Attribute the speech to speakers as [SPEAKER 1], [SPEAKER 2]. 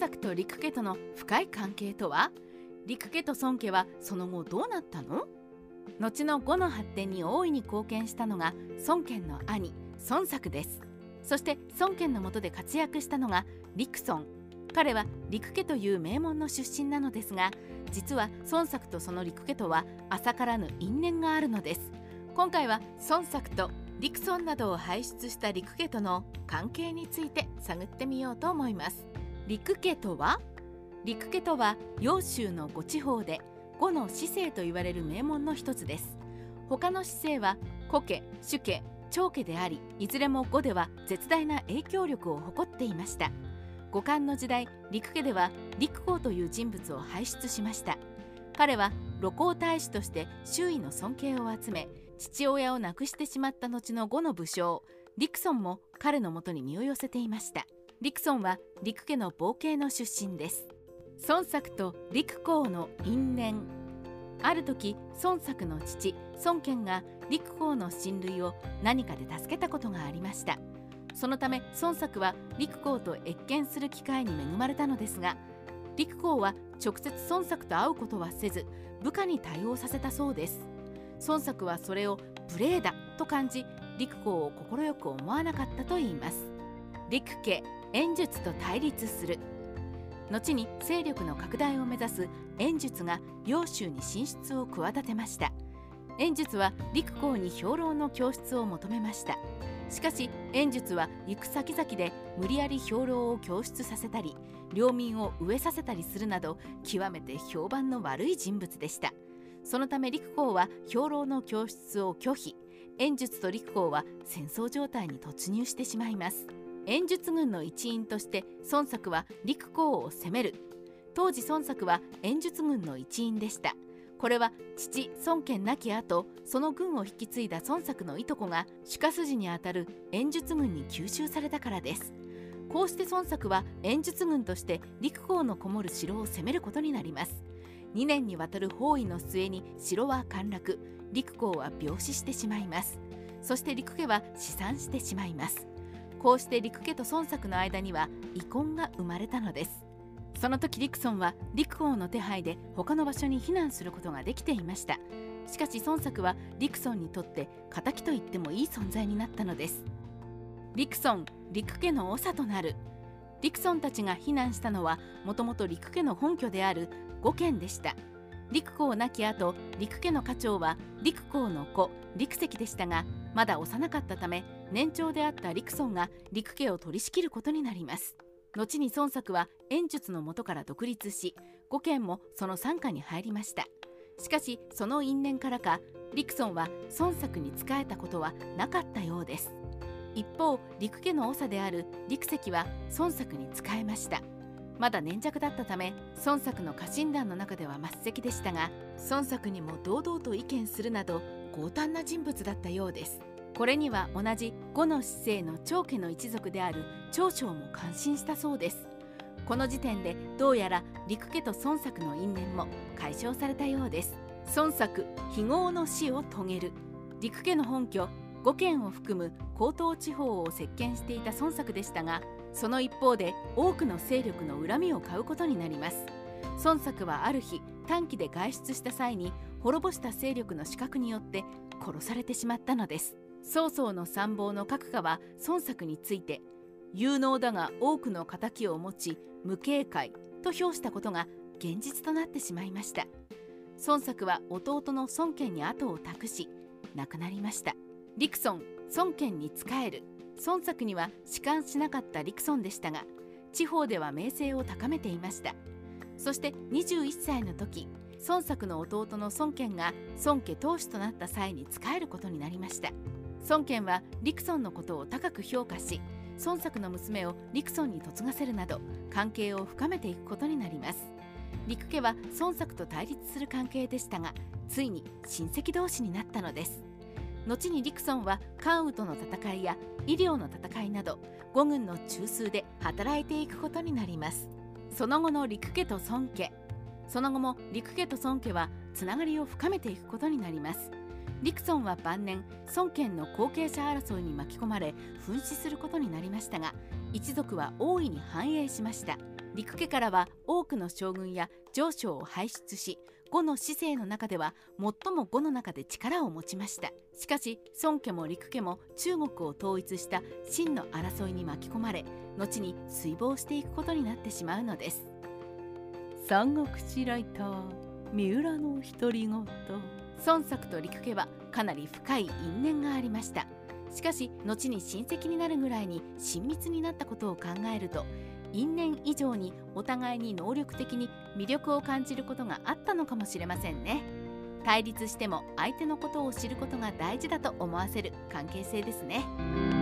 [SPEAKER 1] 作と陸家との深い関係とは？陸家と孫家はその後どうなったの？後の呉の発展に大いに貢献したのが孫権の兄孫作です。そして孫権の下で活躍したのが陸孫。彼は陸家という名門の出身なのですが実は孫作とその陸家とは浅からぬ因縁があるのです。今回は孫作と陸孫などを輩出した陸家との関係について探ってみようと思います。陸家とは？陸家とは揚州の五地方で五の市政と言われる名門の一つです。他の市政は古家主家長家でありいずれも五では絶大な影響力を誇っていました。五冠の時代陸家では陸公という人物を輩出しました。彼は露光大使として周囲の尊敬を集め父親を亡くしてしまった後の呉の武将陸ソンも彼のもとに身を寄せていました。陸ソンは陸家の傍系の出身です。孫作と陸公の因縁。ある時孫作の父孫権が陸公の親類を何かで助けたことがありました。そのため孫作は陸公と謁見する機会に恵まれたのですが陸公は直接孫作と会うことはせず部下に対応させたそうです。孫作はそれを無礼だと感じ陸公を快く思わなかったといいます。陸家演術と対立する。後に勢力の拡大を目指す演術が揚州に進出を企てました。演術は陸公に兵糧の教室を求めました。しかし演術は行く先々で無理やり兵糧を供出させたり領民を飢えさせたりするなど極めて評判の悪い人物でした。そのため陸公は兵糧の供出を拒否。演術と陸公は戦争状態に突入してしまいます。演術軍の一員として孫作は陸公を攻める。当時孫作は演術軍の一員でした。これは父孫権亡き後その軍を引き継いだ孫作のいとこが主家筋にあたる演術軍に吸収されたからです。こうして孫作は演術軍として陸公のこもる城を攻めることになります。2年にわたる包囲の末に城は陥落。陸公は病死してしまいます。そして陸家は死産してしまいます。こうして陸家と孫作の間には遺恨が生まれたのです。その時陸孫は陸王の手配で他の場所に避難することができていました。しかし孫作は陸孫にとって敵と言ってもいい存在になったのです。陸孫陸家の長となる。陸孫たちが避難したのはもともと陸家の本拠である五県でした。陸公亡き後陸家の家長は陸公の子陸石でしたがまだ幼かったため年長であった陸孫が陸家を取り仕切ることになります。後に孫作は演術の元から独立し5件もその傘下に入りました。しかしその因縁からか陸孫は孫作に仕えたことはなかったようです。一方陸家の長である陸石は孫作に仕えました。まだ粘着だったため孫作の家臣団の中では末席でしたが孫作にも堂々と意見するなど強胆な人物だったようです。これには同じ五の姿勢の長家の一族である長将も感心したそうです。この時点でどうやら陸家と孫作の因縁も解消されたようです。孫作非業の死を遂げる。陸家の本拠5県を含む江東地方を席巻していた孫作でしたがその一方で多くの勢力の恨みを買うことになります。孫作はある日短期で外出した際に滅ぼした勢力の死角によって殺されてしまったのです。曹操の参謀の閣下は孫作について有能だが多くの敵を持ち無警戒と評したことが現実となってしまいました。孫作は弟の孫権に後を託し亡くなりました。陸孫孫権に仕える。孫作には仕官しなかった陸孫でしたが地方では名声を高めていました。そして21歳の時孫作の弟の孫権が孫家当主となった際に仕えることになりました。孫権は陸孫のことを高く評価し孫作の娘を陸孫に嫁がせるなど関係を深めていくことになります。陸家は孫作と対立する関係でしたがついに親戚同士になったのです。後に陸孫は関羽との戦いや医療の戦いなど五軍の中枢で働いていくことになります。その後の陸家と孫家。その後も陸家と孫家はつながりを深めていくことになります。陸孫は晩年孫権の後継者争いに巻き込まれ紛死することになりましたが一族は大いに繁栄しました。陸家からは多くの将軍や上将を輩出し呉の市政の中では最も呉の中で力を持ちました。しかし孫家も陸家も中国を統一した秦の争いに巻き込まれ後に衰亡していくことになってしまうのです。三国志ライター三浦の独り言。孫作と陸家はかなり深い因縁がありましたしかし後に親戚になるぐらいに親密になったことを考えると因縁以上にお互いに能力的に魅力を感じることがあったのかもしれませんね対立しても相手のことを知ることが大事だと思わせる関係性ですね。